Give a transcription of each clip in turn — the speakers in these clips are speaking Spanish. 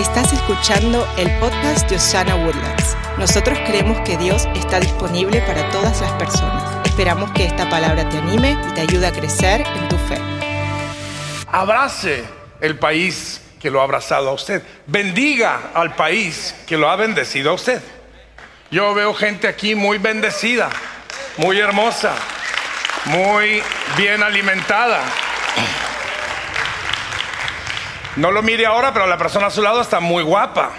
Estás escuchando el podcast de Osana Woodlands. Nosotros creemos que Dios está disponible para todas las personas. Esperamos que esta palabra te anime y te ayude a crecer en tu fe. Abrace el país que lo ha abrazado a usted. Bendiga al país que lo ha bendecido a usted. Yo veo gente aquí muy bendecida, muy hermosa, muy bien alimentada. No lo mire ahora, pero la persona a su lado está muy guapa.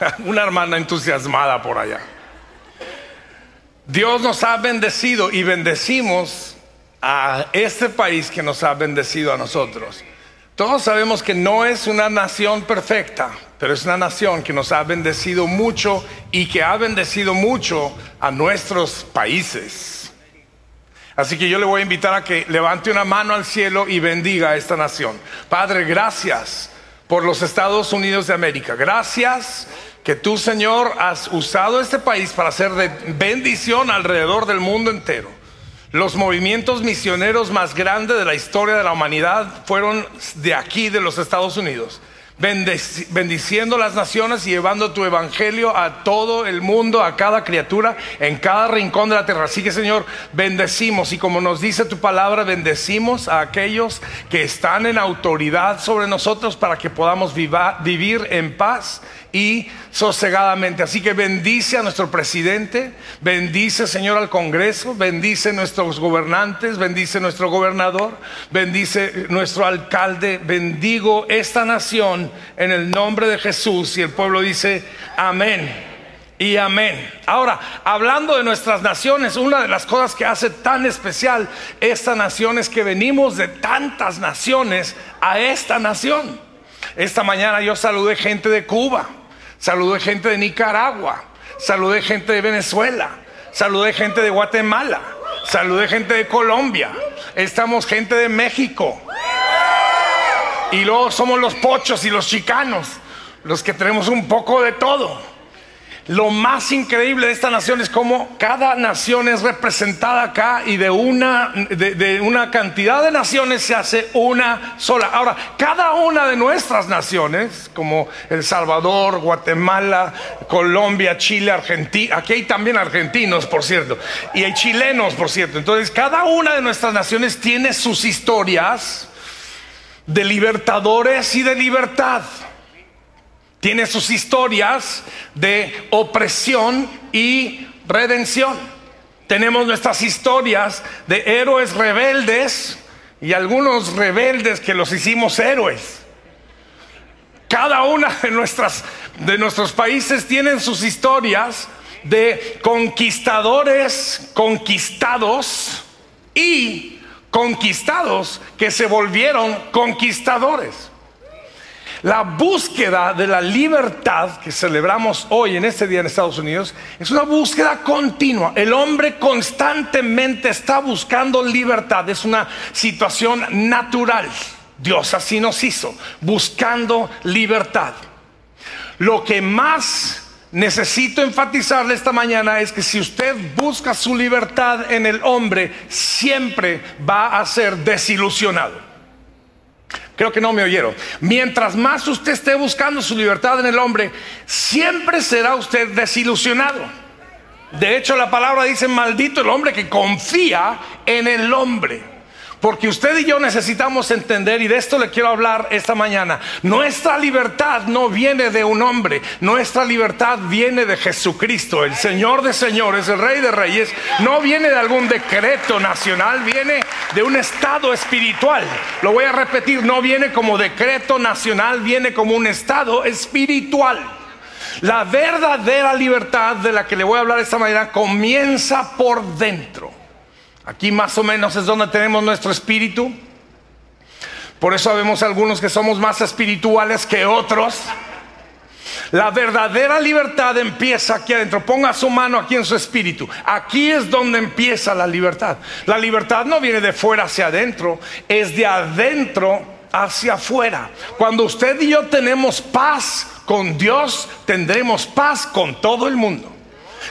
Una hermana entusiasmada por allá. Dios nos ha bendecido y bendecimos a este país que nos ha bendecido a nosotros. Todos sabemos que no es una nación perfecta, pero es una nación que nos ha bendecido mucho y que ha bendecido mucho a nuestros países. Así que yo le voy a invitar a que levante una mano al cielo y bendiga a esta nación. Padre, gracias por los Estados Unidos de América. Gracias que tú, Señor, has usado este país para hacer de bendición alrededor del mundo entero. Los movimientos misioneros más grandes de la historia de la humanidad fueron de aquí, de los Estados Unidos bendiciendo las naciones y llevando tu evangelio a todo el mundo, a cada criatura, en cada rincón de la tierra. Así que Señor, bendecimos y como nos dice tu palabra, bendecimos a aquellos que están en autoridad sobre nosotros para que podamos vivir en paz y sosegadamente. Así que bendice a nuestro presidente, bendice Señor al Congreso, bendice a nuestros gobernantes, bendice a nuestro gobernador, bendice nuestro alcalde, bendigo esta nación en el nombre de Jesús y el pueblo dice amén. Y amén. Ahora, hablando de nuestras naciones, una de las cosas que hace tan especial esta nación es que venimos de tantas naciones a esta nación. Esta mañana yo saludé gente de Cuba, saludé gente de Nicaragua, saludé gente de Venezuela, saludé gente de Guatemala, saludé gente de Colombia, estamos gente de México. Y luego somos los pochos y los chicanos, los que tenemos un poco de todo. Lo más increíble de esta nación es cómo cada nación es representada acá y de una, de, una cantidad de naciones se hace una sola. Ahora, cada una de nuestras naciones, como El Salvador, Guatemala, Colombia, Chile, Argentina, aquí hay también argentinos, por cierto, y hay chilenos, por cierto. Entonces, cada una de nuestras naciones tiene sus historias de libertadores y de libertad tiene sus historias de opresión y redención. Tenemos nuestras historias de héroes rebeldes y algunos rebeldes que los hicimos héroes. Cada una de, nuestras, de nuestros países tienen sus historias de conquistadores conquistados y conquistados que se volvieron conquistadores. La búsqueda de la libertad que celebramos hoy en este día en Estados Unidos es una búsqueda continua. El hombre constantemente está buscando libertad. Es una situación natural. Dios así nos hizo, buscando libertad. Lo que más necesito enfatizarle esta mañana es que si usted busca su libertad en el hombre, siempre va a ser desilusionado. Creo que no me oyeron. Mientras más usted esté buscando su libertad en el hombre, siempre será usted desilusionado. De hecho, la palabra dice, maldito el hombre que confía en el hombre. Porque usted y yo necesitamos entender, y de esto le quiero hablar esta mañana, nuestra libertad no viene de un hombre, nuestra libertad viene de Jesucristo, el Señor de señores, el Rey de reyes, no viene de algún decreto nacional, viene de un estado espiritual. Lo voy a repetir, no viene como decreto nacional, viene como un estado espiritual. La verdadera libertad de la que le voy a hablar esta mañana comienza por dentro. Aquí más o menos es donde tenemos nuestro espíritu. Por eso vemos algunos que somos más espirituales que otros. La verdadera libertad empieza aquí adentro. Ponga su mano aquí en su espíritu. Aquí es donde empieza la libertad. La libertad no viene de fuera hacia adentro, es de adentro hacia afuera. Cuando usted y yo tenemos paz con Dios, tendremos paz con todo el mundo.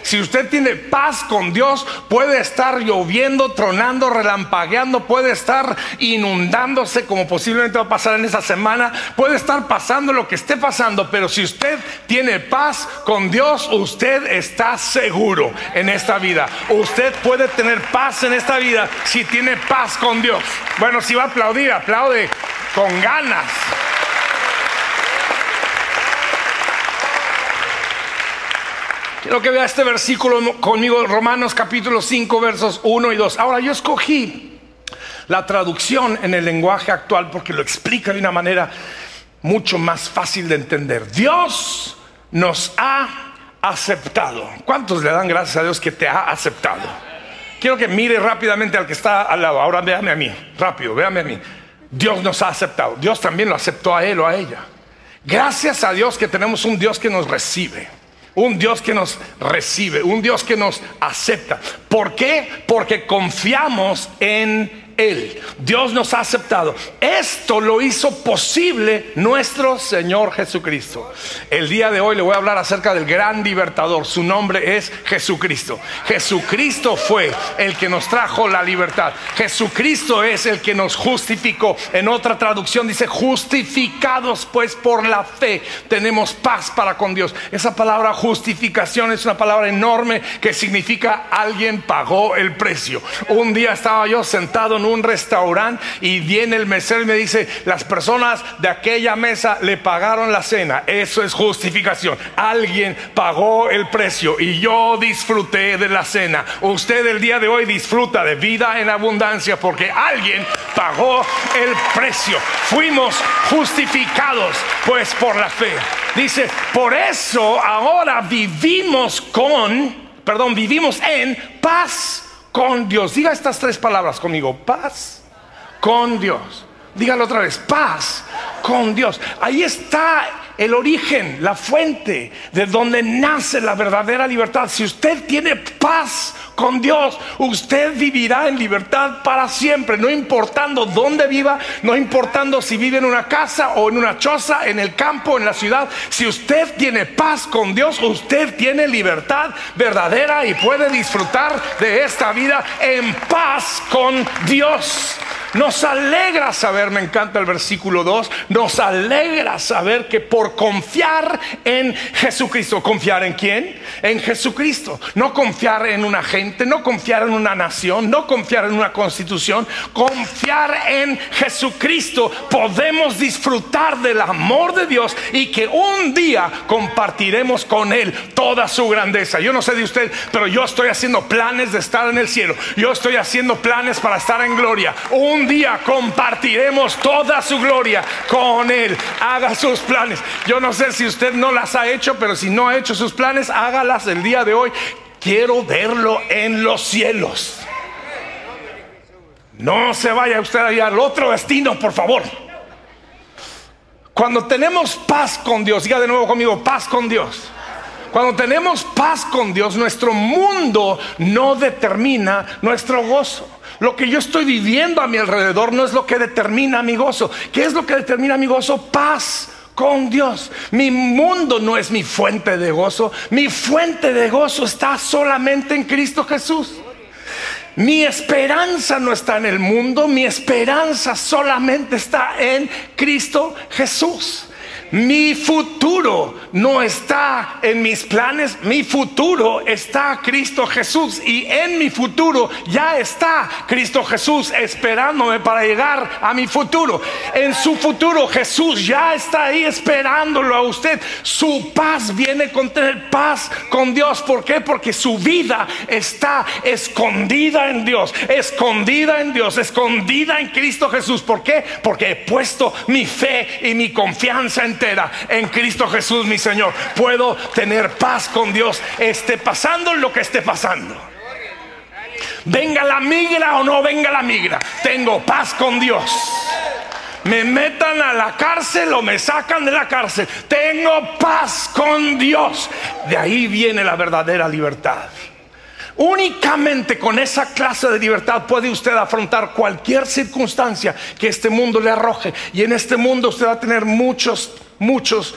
Si usted tiene paz con Dios, puede estar lloviendo, tronando, relampagueando, puede estar inundándose como posiblemente va a pasar en esa semana, puede estar pasando lo que esté pasando, pero si usted tiene paz con Dios, usted está seguro en esta vida. Usted puede tener paz en esta vida si tiene paz con Dios. Bueno, si va a aplaudir, aplaude con ganas. Quiero que vea este versículo conmigo, Romanos capítulo 5, versos 1 y 2. Ahora yo escogí la traducción en el lenguaje actual porque lo explica de una manera mucho más fácil de entender. Dios nos ha aceptado. ¿Cuántos le dan gracias a Dios que te ha aceptado? Quiero que mire rápidamente al que está al lado. Ahora véame a mí, rápido, véame a mí. Dios nos ha aceptado. Dios también lo aceptó a él o a ella. Gracias a Dios que tenemos un Dios que nos recibe. Un Dios que nos recibe, un Dios que nos acepta. ¿Por qué? Porque confiamos en él. Dios nos ha aceptado. Esto lo hizo posible nuestro Señor Jesucristo. El día de hoy le voy a hablar acerca del gran libertador. Su nombre es Jesucristo. Jesucristo fue el que nos trajo la libertad. Jesucristo es el que nos justificó. En otra traducción dice, justificados pues por la fe. Tenemos paz para con Dios. Esa palabra justificación es una palabra enorme que significa alguien pagó el precio. Un día estaba yo sentado en un restaurante y viene el mesero y me dice, las personas de aquella mesa le pagaron la cena. Eso es justificación. Alguien pagó el precio y yo disfruté de la cena. Usted el día de hoy disfruta de vida en abundancia porque alguien pagó el precio. Fuimos justificados pues por la fe. Dice, por eso ahora vivimos con, perdón, vivimos en paz con Dios. Diga estas tres palabras conmigo. Paz con Dios. Dígalo otra vez. Paz con Dios. Ahí está el origen, la fuente de donde nace la verdadera libertad. Si usted tiene paz con Dios, usted vivirá en libertad para siempre, no importando dónde viva, no importando si vive en una casa o en una choza, en el campo, en la ciudad. Si usted tiene paz con Dios, usted tiene libertad verdadera y puede disfrutar de esta vida en paz con Dios. Nos alegra saber, me encanta el versículo 2, nos alegra saber que por confiar en Jesucristo, ¿confiar en quién? En Jesucristo. No confiar en una gente, no confiar en una nación, no confiar en una constitución, confiar en Jesucristo. Podemos disfrutar del amor de Dios y que un día compartiremos con Él toda su grandeza. Yo no sé de usted, pero yo estoy haciendo planes de estar en el cielo. Yo estoy haciendo planes para estar en gloria. Un día compartiremos toda su gloria con Él. Haga sus planes. Yo no sé si usted no las ha hecho, pero si no ha hecho sus planes, hágalas el día de hoy. Quiero verlo en los cielos. No se vaya usted allá al otro destino, por favor. Cuando tenemos paz con Dios, diga de nuevo conmigo, paz con Dios. Cuando tenemos paz con Dios, nuestro mundo no determina nuestro gozo. Lo que yo estoy viviendo a mi alrededor no es lo que determina mi gozo. ¿Qué es lo que determina mi gozo? Paz con Dios. Mi mundo no es mi fuente de gozo. Mi fuente de gozo está solamente en Cristo Jesús. Mi esperanza no está en el mundo, mi esperanza solamente está en Cristo Jesús. Mi futuro no está en mis planes, mi futuro está Cristo Jesús y en mi futuro ya está Cristo Jesús esperándome para llegar a mi futuro. En su futuro Jesús ya está ahí esperándolo a usted. Su paz viene con tener paz con Dios. ¿Por qué? Porque su vida está escondida en Dios, escondida en Dios, escondida en Cristo Jesús. ¿Por qué? Porque he puesto mi fe y mi confianza en en Cristo Jesús, mi Señor. Puedo tener paz con Dios, esté pasando lo que esté pasando. Venga la migra o no venga la migra, tengo paz con Dios. Me metan a la cárcel o me sacan de la cárcel, tengo paz con Dios. De ahí viene la verdadera libertad. Únicamente con esa clase de libertad puede usted afrontar cualquier circunstancia que este mundo le arroje. Y en este mundo usted va a tener muchos muchos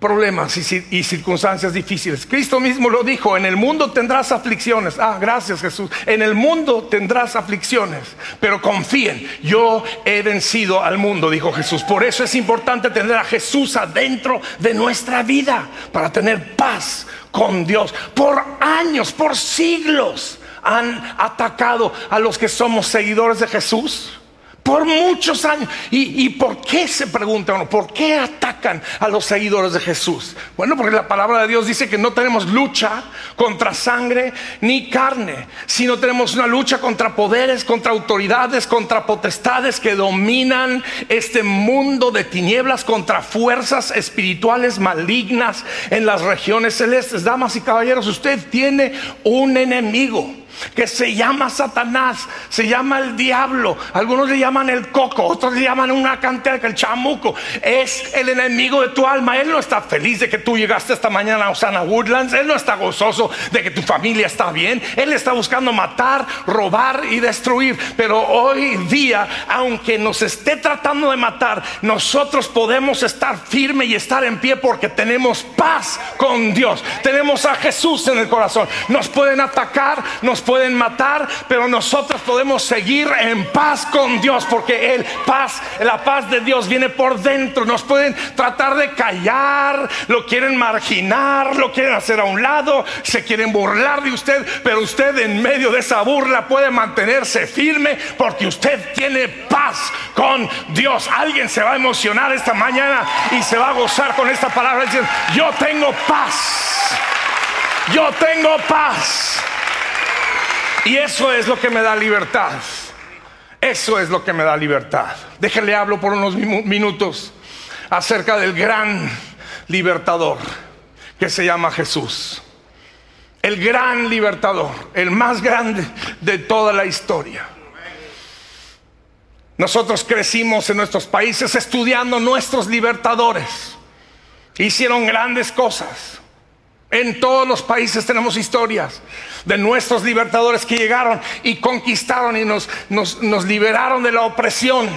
problemas y, circunstancias difíciles. Cristo mismo lo dijo, en el mundo tendrás aflicciones. Ah, gracias Jesús. En el mundo tendrás aflicciones, pero confíen, yo he vencido al mundo, dijo Jesús. Por eso es importante tener a Jesús adentro de nuestra vida, para tener paz con Dios. Por años, por siglos han atacado a los que somos seguidores de Jesús por muchos años. ¿Y, por qué se pregunta uno? ¿Por qué atacan a los seguidores de Jesús? Bueno, porque la palabra de Dios dice que no tenemos lucha contra sangre ni carne, sino tenemos una lucha contra poderes, contra autoridades, contra potestades que dominan este mundo de tinieblas, contra fuerzas espirituales malignas en las regiones celestes. Damas y caballeros, usted tiene un enemigo que se llama Satanás, se llama el diablo, algunos le llaman el coco, otros le llaman una cantera, el chamuco, es el enemigo de tu alma. Él no está feliz de que tú llegaste esta mañana a Osana Woodlands, él no está gozoso de que tu familia está bien, él está buscando matar, robar y destruir. Pero hoy día, aunque nos esté tratando de matar, nosotros podemos estar firme y estar en pie porque tenemos paz con Dios, tenemos a Jesús en el corazón. Nos pueden atacar, nos pueden matar, pero nosotros podemos seguir en paz con Dios, porque el paz, la paz de Dios viene por dentro. Nos pueden tratar de callar, lo quieren marginar, lo quieren hacer a un lado, se quieren burlar de usted, pero usted en medio de esa burla puede mantenerse firme porque usted tiene paz con Dios. Alguien se va a emocionar esta mañana y se va a gozar con esta palabra diciendo, yo tengo paz. Yo tengo paz. Y eso es lo que me da libertad. Eso es lo que me da libertad. Déjenle hablo por unos minutos acerca del gran libertador que se llama Jesús. El gran libertador, el más grande de toda la historia. Nosotros crecimos en nuestros países estudiando nuestros libertadores. Hicieron grandes cosas. En todos los países tenemos historias de nuestros libertadores que llegaron y conquistaron y nos, liberaron de la opresión.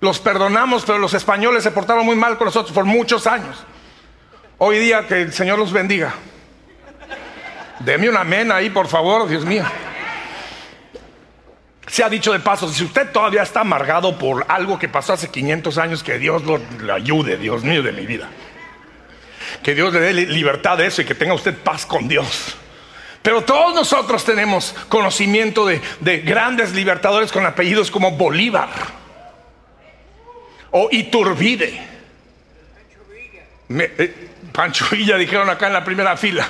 Los perdonamos, pero los españoles se portaron muy mal con nosotros por muchos años. Hoy día que el Señor los bendiga. Deme una amén ahí, por favor, Dios mío. Se ha dicho de paso, si usted todavía está amargado por algo que pasó hace 500 años, que Dios lo ayude, Dios mío de mi vida. Que Dios le dé libertad de eso y que tenga usted paz con Dios. Pero todos nosotros tenemos conocimiento de, grandes libertadores con apellidos como Bolívar o Iturbide. Eh, Pancho Villa dijeron acá en la primera fila.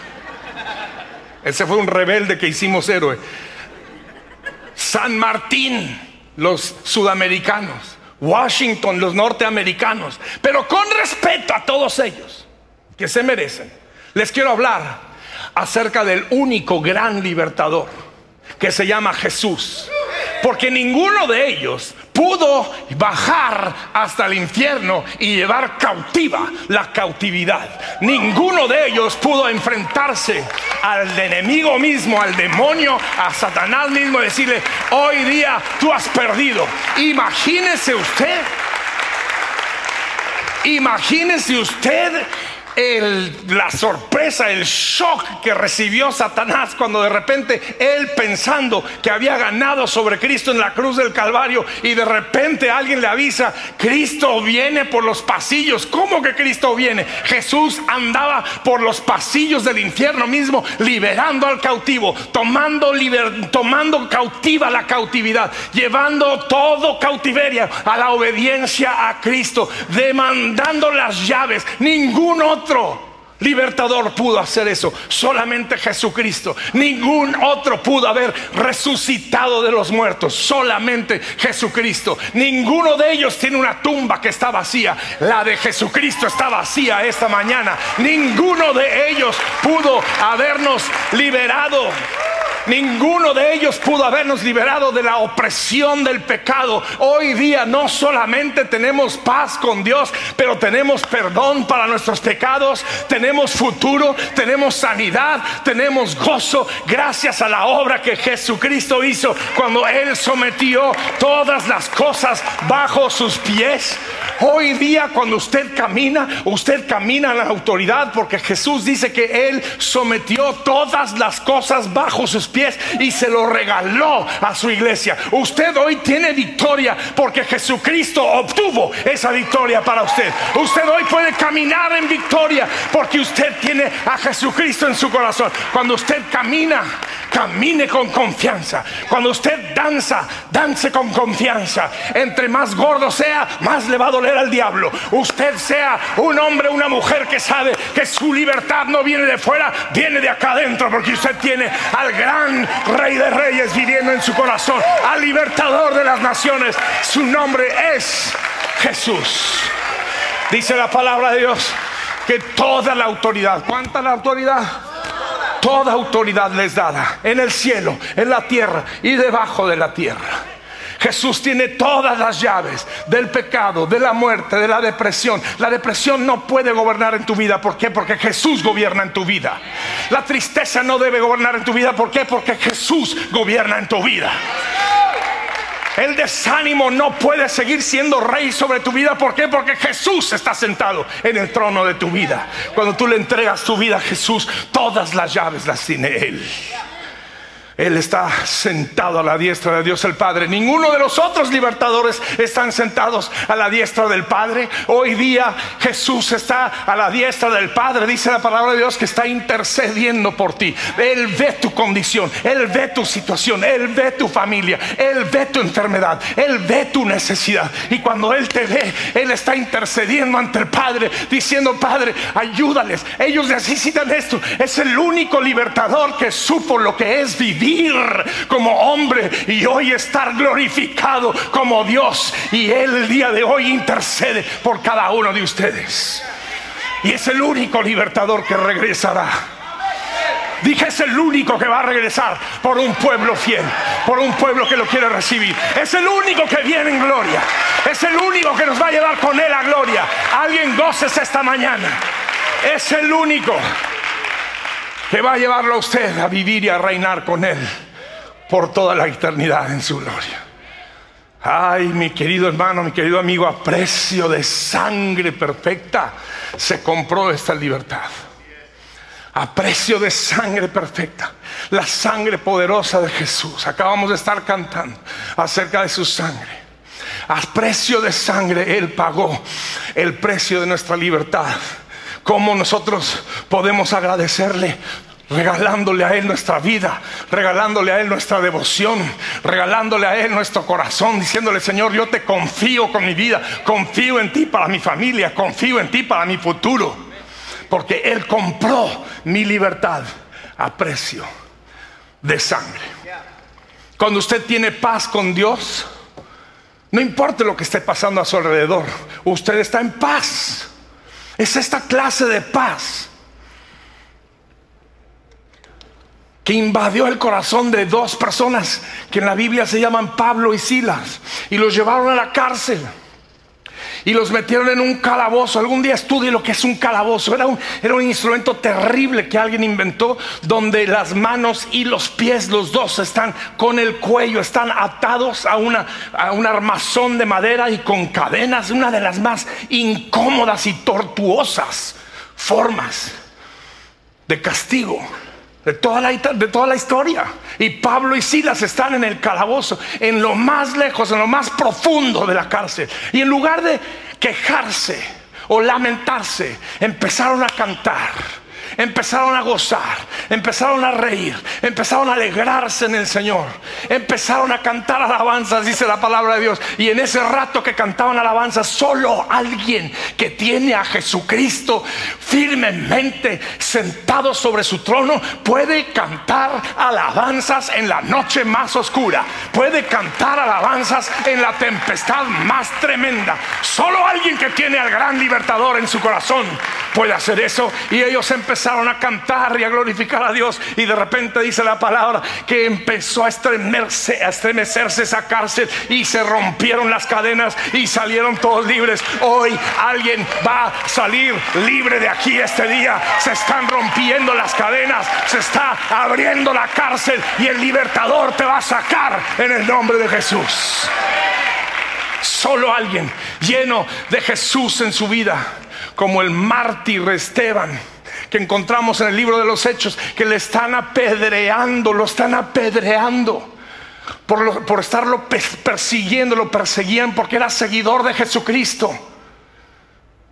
Ese fue un rebelde que hicimos héroe. San Martín, los sudamericanos. Washington, los norteamericanos. Pero con respeto a todos ellos que se merecen, les quiero hablar acerca del único gran libertador que se llama Jesús. Porque ninguno de ellos pudo bajar hasta el infierno y llevar cautiva la cautividad. Ninguno de ellos pudo enfrentarse al enemigo mismo, al demonio, a Satanás mismo, decirle, hoy día tú has perdido. Imagínese usted, imagínese usted la sorpresa, el shock que recibió Satanás cuando de repente él pensando que había ganado sobre Cristo en la cruz del Calvario y de repente alguien le avisa, Cristo viene por los pasillos. ¿Cómo que Cristo viene? Jesús andaba por los pasillos del infierno mismo, liberando al cautivo, tomando, tomando cautiva la cautividad, llevando todo cautiverio a la obediencia a Cristo, demandando las llaves. Ningún otro libertador pudo hacer eso, solamente Jesucristo. Ningún otro pudo haber resucitado de los muertos, solamente Jesucristo. Ninguno de ellos tiene una tumba que está vacía, la de Jesucristo está vacía esta mañana. Ninguno de ellos pudo habernos liberado. Ninguno de ellos pudo habernos liberado de la opresión del pecado. Hoy día no solamente tenemos paz con Dios, pero tenemos perdón para nuestros pecados, tenemos futuro, tenemos sanidad, tenemos gozo gracias a la obra que Jesucristo hizo cuando Él sometió todas las cosas bajo sus pies. Hoy día cuando usted camina, usted camina en la autoridad porque Jesús dice que Él sometió todas las cosas bajo sus y se lo regaló a su iglesia. Usted hoy tiene victoria porque Jesucristo obtuvo esa victoria para usted. Usted hoy puede caminar en victoria porque usted tiene a Jesucristo en su corazón. Cuando usted camina, camine con confianza. Cuando usted danza, dance con confianza. Entre más gordo sea, más le va a doler al diablo. Usted sea un hombre, una mujer que sabe que su libertad no viene de fuera, viene de acá adentro, porque usted tiene al gran rey de reyes viviendo en su corazón, al libertador de las naciones. Su nombre es Jesús. Dice la palabra de Dios que toda la autoridad, ¿cuánta la autoridad? Toda autoridad les dada en el cielo, en la tierra y debajo de la tierra. Jesús tiene todas las llaves del pecado, de la muerte, de la depresión. La depresión no puede gobernar en tu vida. ¿Por qué? Porque Jesús gobierna en tu vida. La tristeza no debe gobernar en tu vida. ¿Por qué? Porque Jesús gobierna en tu vida. El desánimo no puede seguir siendo rey sobre tu vida. ¿Por qué? Porque Jesús está sentado en el trono de tu vida. Cuando tú le entregas tu vida a Jesús, todas las llaves las tiene Él. Él está sentado a la diestra de Dios el Padre. Ninguno de los otros libertadores están sentados a la diestra del Padre. Hoy día Jesús está a la diestra del Padre. Dice la palabra de Dios que está intercediendo por ti. Él ve tu condición, Él ve tu situación, Él ve tu familia, Él ve tu enfermedad, Él ve tu necesidad. Y cuando Él te ve, Él está intercediendo ante el Padre, diciendo, Padre, ayúdales. Ellos necesitan esto. Es el único libertador que supo lo que es vivir como hombre y hoy estar glorificado como Dios. Y Él el día de hoy intercede por cada uno de ustedes. Y es el único libertador que regresará. Dije, es el único que va a regresar por un pueblo fiel, por un pueblo que lo quiere recibir. Es el único que viene en gloria. Es el único que nos va a llevar con él a gloria. Alguien goces esta mañana. Es el único que va a llevarlo a usted a vivir y a reinar con Él por toda la eternidad en su gloria. Ay, mi querido hermano, mi querido amigo, a precio de sangre perfecta se compró esta libertad. A precio de sangre perfecta. La sangre poderosa de Jesús. Acabamos de estar cantando acerca de su sangre. A precio de sangre Él pagó el precio de nuestra libertad. ¿Cómo nosotros podemos agradecerle? regalándole a Él nuestra vida, regalándole a Él nuestra devoción, regalándole a Él nuestro corazón, diciéndole, Señor, yo te confío con mi vida, confío en ti para mi familia, confío en ti para mi futuro, porque Él compró mi libertad a precio de sangre. Cuando usted tiene paz con Dios, no importa lo que esté pasando a su alrededor, usted está en paz. Es esta clase de paz que invadió el corazón de dos personas que en la Biblia se llaman Pablo y Silas y los llevaron a la cárcel y los metieron en un calabozo. Algún día estudie lo que es un calabozo. Era un, era un instrumento terrible que alguien inventó donde las manos y los pies, los dos, están con el cuello, están atados a, una, a un armazón de madera y con cadenas, una de las más incómodas y tortuosas formas de castigo de toda, la, de toda la historia. Y Pablo y Silas están en el calabozo, en lo más lejos, en lo más profundo de la cárcel. Y en lugar de quejarse o lamentarse, empezaron a cantar empezaron a gozar, empezaron a reír, empezaron a alegrarse en el Señor, empezaron a cantar alabanzas, dice la palabra de Dios. Y en ese rato que cantaban alabanzas, solo alguien que tiene a Jesucristo firmemente sentado sobre su trono puede cantar alabanzas en la noche más oscura, puede cantar alabanzas en la tempestad más tremenda. Solo alguien que tiene al gran libertador en su corazón puede hacer eso. Y ellos empezaron a cantar y a glorificar a Dios. Y de repente dice la palabra que empezó a estremecerse, a estremecerse esa cárcel y se rompieron las cadenas y salieron todos libres. Hoy alguien va a salir libre de aquí este día. Se están rompiendo las cadenas, se está abriendo la cárcel y el libertador te va a sacar en el nombre de Jesús. Solo alguien lleno de Jesús en su vida, como el mártir Esteban, que encontramos en el libro de los Hechos, que le están apedreando, lo están apedreando. Por, por estarlo persiguiendo, lo perseguían porque era seguidor de Jesucristo.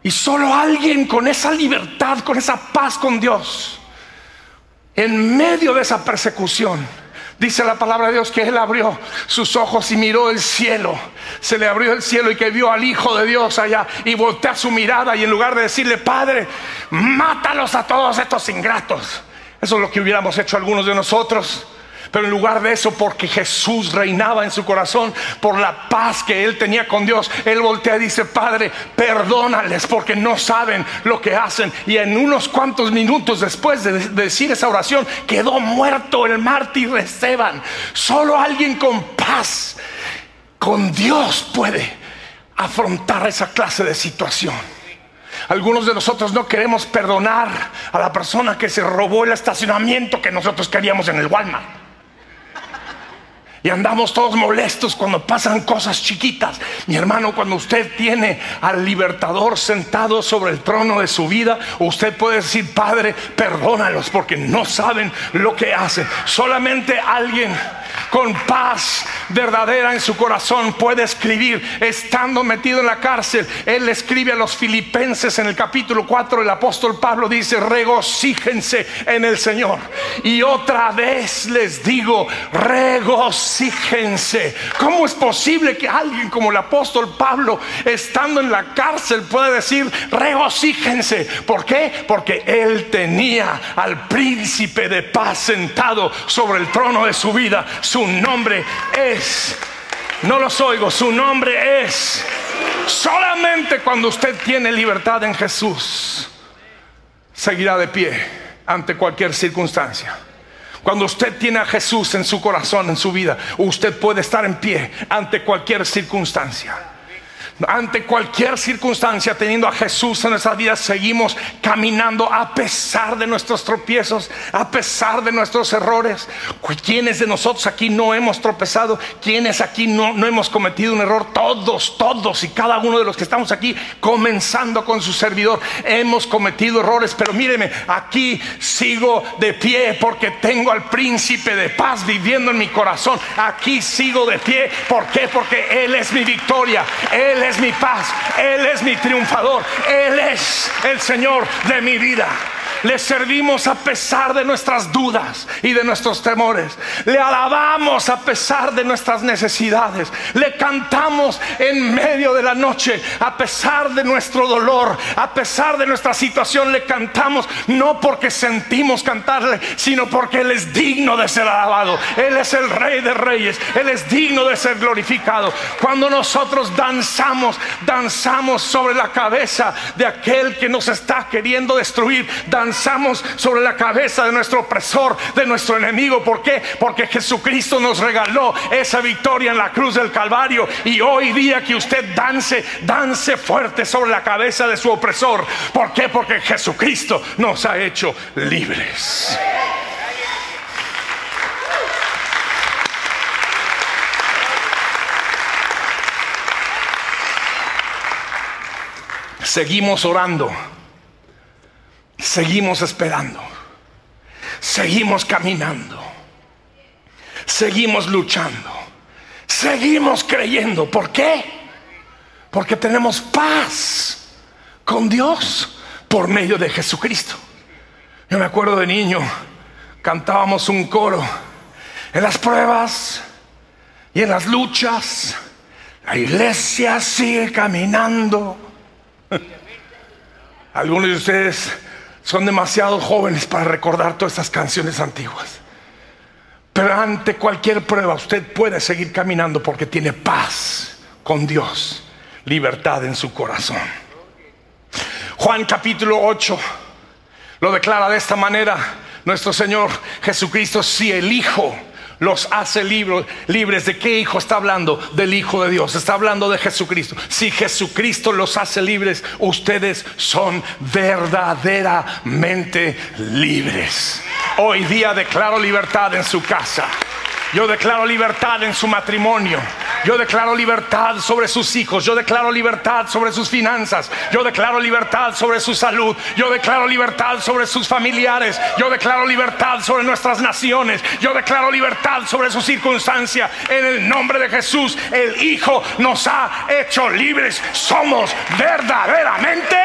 Y solo alguien con esa libertad, con esa paz con Dios, en medio de esa persecución, Dice la palabra de Dios que él abrió sus ojos y miró el cielo. Se le abrió el cielo y que vio al Hijo de Dios allá y voltea su mirada y en lugar de decirle, Padre, mátalos a todos estos ingratos. Eso es lo que hubiéramos hecho algunos de nosotros. Pero en lugar de eso, porque Jesús reinaba en su corazón, por la paz que él tenía con Dios, él voltea y dice, Padre, perdónales porque no saben lo que hacen. Y en unos cuantos minutos después de decir esa oración, quedó muerto el mártir Esteban. Solo alguien con paz, con Dios puede afrontar esa clase de situación. Algunos de nosotros no queremos perdonar a la persona que se robó el estacionamiento que nosotros queríamos en el Walmart. Y andamos todos molestos cuando pasan cosas chiquitas. Mi hermano, cuando usted tiene al libertador sentado sobre el trono de su vida, usted puede decir, Padre, perdónalos porque no saben lo que hacen. Solamente alguien con paz verdadera en su corazón puede escribir, estando metido en la cárcel. Él escribe a los filipenses en el capítulo 4, el apóstol Pablo dice, regocíjense en el Señor. Y otra vez les digo, regocíjense. ¿Cómo es posible que alguien como el apóstol Pablo, estando en la cárcel, pueda decir, regocíjense? ¿Por qué? Porque él tenía al príncipe de paz sentado sobre el trono de su vida. Su nombre es, no los oigo, su nombre es. Solamente cuando usted tiene libertad en Jesús, seguirá de pie ante cualquier circunstancia. Cuando usted tiene a Jesús en su corazón, en su vida, usted puede estar en pie ante cualquier circunstancia. Ante cualquier circunstancia, teniendo a Jesús en nuestra vida, seguimos caminando a pesar de nuestros tropiezos, a pesar de nuestros errores. ¿Quiénes de nosotros aquí no hemos tropezado? ¿Quiénes aquí no, no hemos cometido un error? Todos, todos y cada uno de los que estamos aquí, comenzando con su servidor, hemos cometido errores. Pero míreme, aquí sigo de pie porque tengo al príncipe de paz viviendo en mi corazón. Aquí sigo de pie. ¿Por qué? Porque Él es mi victoria. Él es mi paz, Él es mi triunfador, Él es el Señor de mi vida. Le servimos a pesar de nuestras dudas y de nuestros temores. Le alabamos a pesar de nuestras necesidades. Le cantamos en medio de la noche a pesar de nuestro dolor, a pesar de nuestra situación. Le cantamos no porque sentimos cantarle, sino porque Él es digno de ser alabado. Él es el Rey de Reyes. Él es digno de ser glorificado. Cuando nosotros danzamos, danzamos sobre la cabeza de aquel que nos está queriendo destruir lanzamos sobre la cabeza de nuestro opresor, de nuestro enemigo. ¿Por qué? Porque Jesucristo nos regaló esa victoria en la cruz del Calvario. Y hoy día que usted dance, dance fuerte sobre la cabeza de su opresor. ¿Por qué? Porque Jesucristo nos ha hecho libres. Seguimos orando seguimos esperando, seguimos caminando, seguimos luchando, seguimos creyendo. ¿Por qué? Porque tenemos paz con Dios por medio de Jesucristo. Yo me acuerdo de niño, cantábamos un coro en las pruebas y en las luchas. La iglesia sigue caminando. Algunos de ustedes son demasiado jóvenes para recordar todas esas canciones antiguas. Pero ante cualquier prueba usted puede seguir caminando porque tiene paz con Dios, libertad en su corazón. Juan capítulo 8 lo declara de esta manera nuestro Señor Jesucristo, si el Hijo los hace libres. ¿De qué hijo está hablando? Del Hijo de Dios. Está hablando de Jesucristo. Si Jesucristo los hace libres, ustedes son verdaderamente libres. Hoy día declaro libertad en su casa. Yo declaro libertad en su matrimonio. Yo declaro libertad sobre sus hijos. Yo declaro libertad sobre sus finanzas. Yo declaro libertad sobre su salud. Yo declaro libertad sobre sus familiares. Yo declaro libertad sobre nuestras naciones. Yo declaro libertad sobre su circunstancia. En el nombre de Jesús, el Hijo nos ha hecho libres. Somos verdaderamente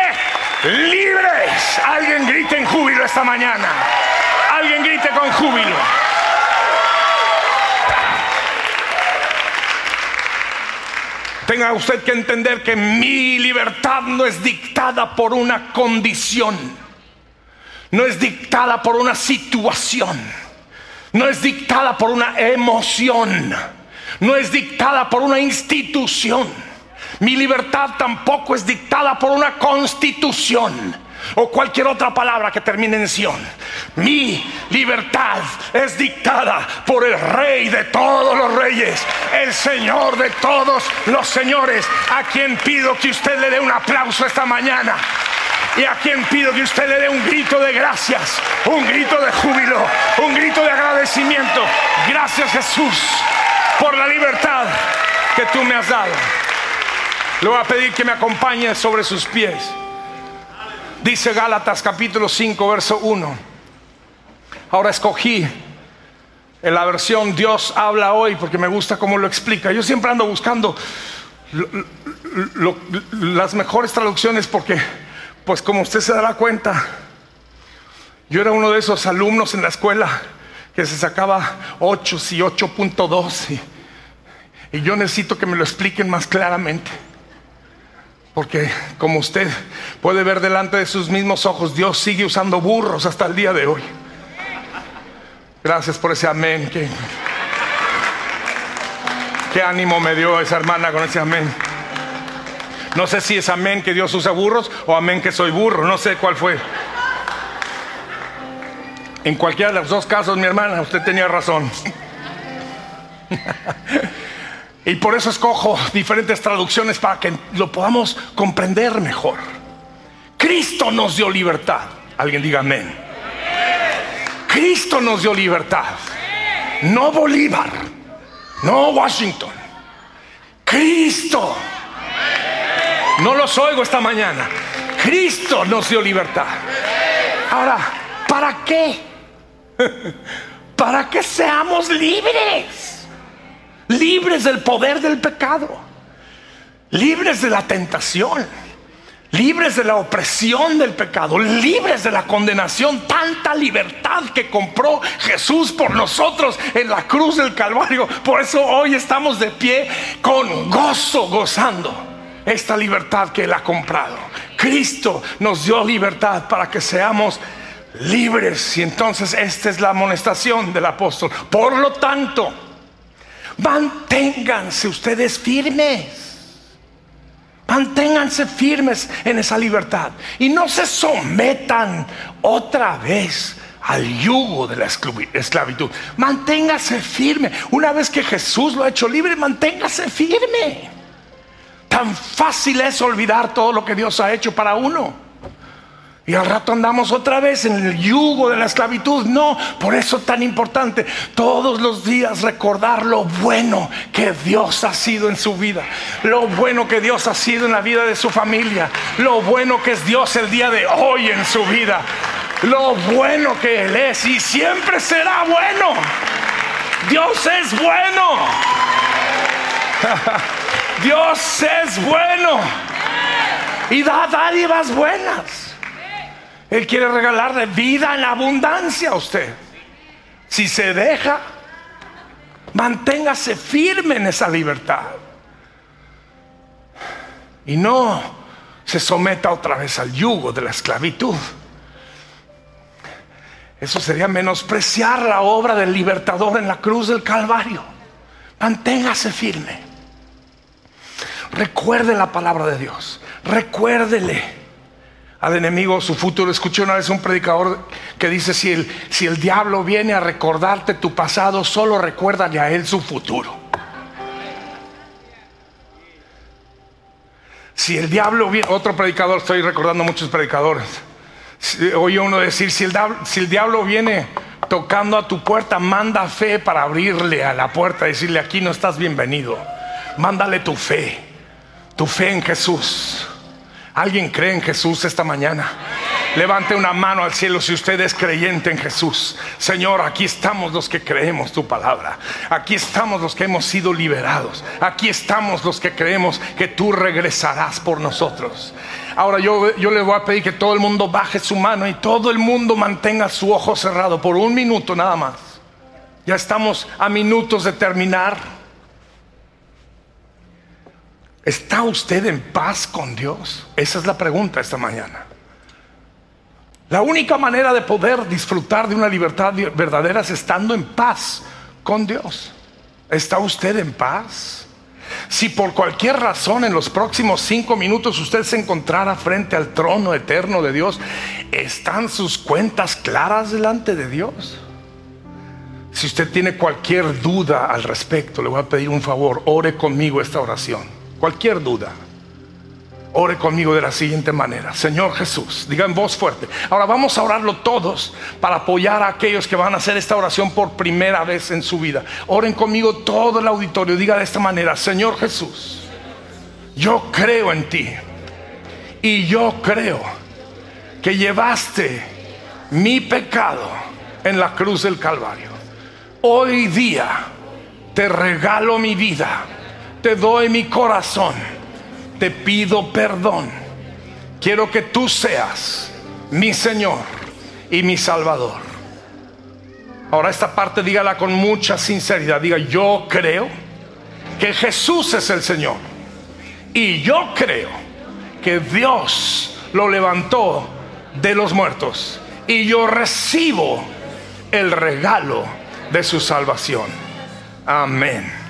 libres. Alguien grite en júbilo esta mañana. Alguien grite con júbilo. Tenga usted que entender que mi libertad no es dictada por una condición, no es dictada por una situación, no es dictada por una emoción, no es dictada por una institución. Mi libertad tampoco es dictada por una constitución o cualquier otra palabra que termine en Sion. Mi libertad es dictada por el Rey de todos los reyes, el Señor de todos los señores, a quien pido que usted le dé un aplauso esta mañana. Y a quien pido que usted le dé un grito de gracias, un grito de júbilo, un grito de agradecimiento. Gracias Jesús por la libertad que tú me has dado. Le voy a pedir que me acompañe sobre sus pies. Dice Gálatas capítulo 5, verso 1. Ahora escogí en la versión Dios habla hoy porque me gusta cómo lo explica. Yo siempre ando buscando las mejores traducciones porque, pues como usted se dará cuenta, yo era uno de esos alumnos en la escuela que se sacaba 8 y 8.2 y yo necesito que me lo expliquen más claramente. Porque como usted puede ver delante de sus mismos ojos, Dios sigue usando burros hasta el día de hoy. Gracias por ese amén. Qué, ánimo me dio esa hermana con ese amén. No sé si es amén que Dios usa burros o amén que soy burro. No sé cuál fue. En cualquiera de los dos casos, mi hermana, usted tenía razón. Y por eso escojo diferentes traducciones para que lo podamos comprender mejor. Cristo nos dio libertad. Alguien diga amén. Cristo nos dio libertad. No Bolívar. No Washington. Cristo. No los oigo esta mañana. Cristo nos dio libertad. Ahora, ¿para qué? Para que seamos libres libres del poder del pecado, libres de la tentación, libres de la opresión del pecado, libres de la condenación, tanta libertad que compró Jesús por nosotros en la cruz del Calvario. Por eso hoy estamos de pie con gozo, gozando esta libertad que Él ha comprado. Cristo nos dio libertad para que seamos libres. Y entonces esta es la amonestación del apóstol. Por lo tanto, Manténganse ustedes firmes. Manténganse firmes en esa libertad y no se sometan otra vez al yugo de la esclavitud. Manténgase firme. Una vez que Jesús lo ha hecho libre, manténgase firme. Tan fácil es olvidar todo lo que Dios ha hecho para uno. Y al rato andamos otra vez en el yugo de la esclavitud. No, por eso es tan importante todos los días recordar lo bueno que Dios ha sido en su vida. Lo bueno que Dios ha sido en la vida de su familia. Lo bueno que es Dios el día de hoy en su vida. Lo bueno que Él es y siempre será bueno. Dios es bueno. Dios es bueno. Y da dádivas buenas. Él quiere regalarle vida en abundancia a usted. Si se deja, manténgase firme en esa libertad. Y no se someta otra vez al yugo de la esclavitud. Eso sería menospreciar la obra del libertador en la cruz del Calvario. Manténgase firme. Recuerde la palabra de Dios. Recuérdele al enemigo su futuro. Escuché una vez un predicador que dice, si el, si el diablo viene a recordarte tu pasado, solo recuérdale a él su futuro. Si el diablo viene, otro predicador, estoy recordando muchos predicadores, oye uno decir, si el, si el diablo viene tocando a tu puerta, manda fe para abrirle a la puerta decirle, aquí no estás bienvenido. Mándale tu fe, tu fe en Jesús. ¿Alguien cree en Jesús esta mañana? Levante una mano al cielo si usted es creyente en Jesús. Señor, aquí estamos los que creemos tu palabra. Aquí estamos los que hemos sido liberados. Aquí estamos los que creemos que tú regresarás por nosotros. Ahora yo, yo le voy a pedir que todo el mundo baje su mano y todo el mundo mantenga su ojo cerrado por un minuto nada más. Ya estamos a minutos de terminar. ¿Está usted en paz con Dios? Esa es la pregunta esta mañana. La única manera de poder disfrutar de una libertad verdadera es estando en paz con Dios. ¿Está usted en paz? Si por cualquier razón en los próximos cinco minutos usted se encontrara frente al trono eterno de Dios, ¿están sus cuentas claras delante de Dios? Si usted tiene cualquier duda al respecto, le voy a pedir un favor, ore conmigo esta oración cualquier duda, ore conmigo de la siguiente manera. Señor Jesús, diga en voz fuerte. Ahora vamos a orarlo todos para apoyar a aquellos que van a hacer esta oración por primera vez en su vida. Oren conmigo todo el auditorio. Diga de esta manera, Señor Jesús, yo creo en ti. Y yo creo que llevaste mi pecado en la cruz del Calvario. Hoy día te regalo mi vida te doy mi corazón, te pido perdón. Quiero que tú seas mi Señor y mi Salvador. Ahora esta parte dígala con mucha sinceridad. Diga, yo creo que Jesús es el Señor. Y yo creo que Dios lo levantó de los muertos. Y yo recibo el regalo de su salvación. Amén.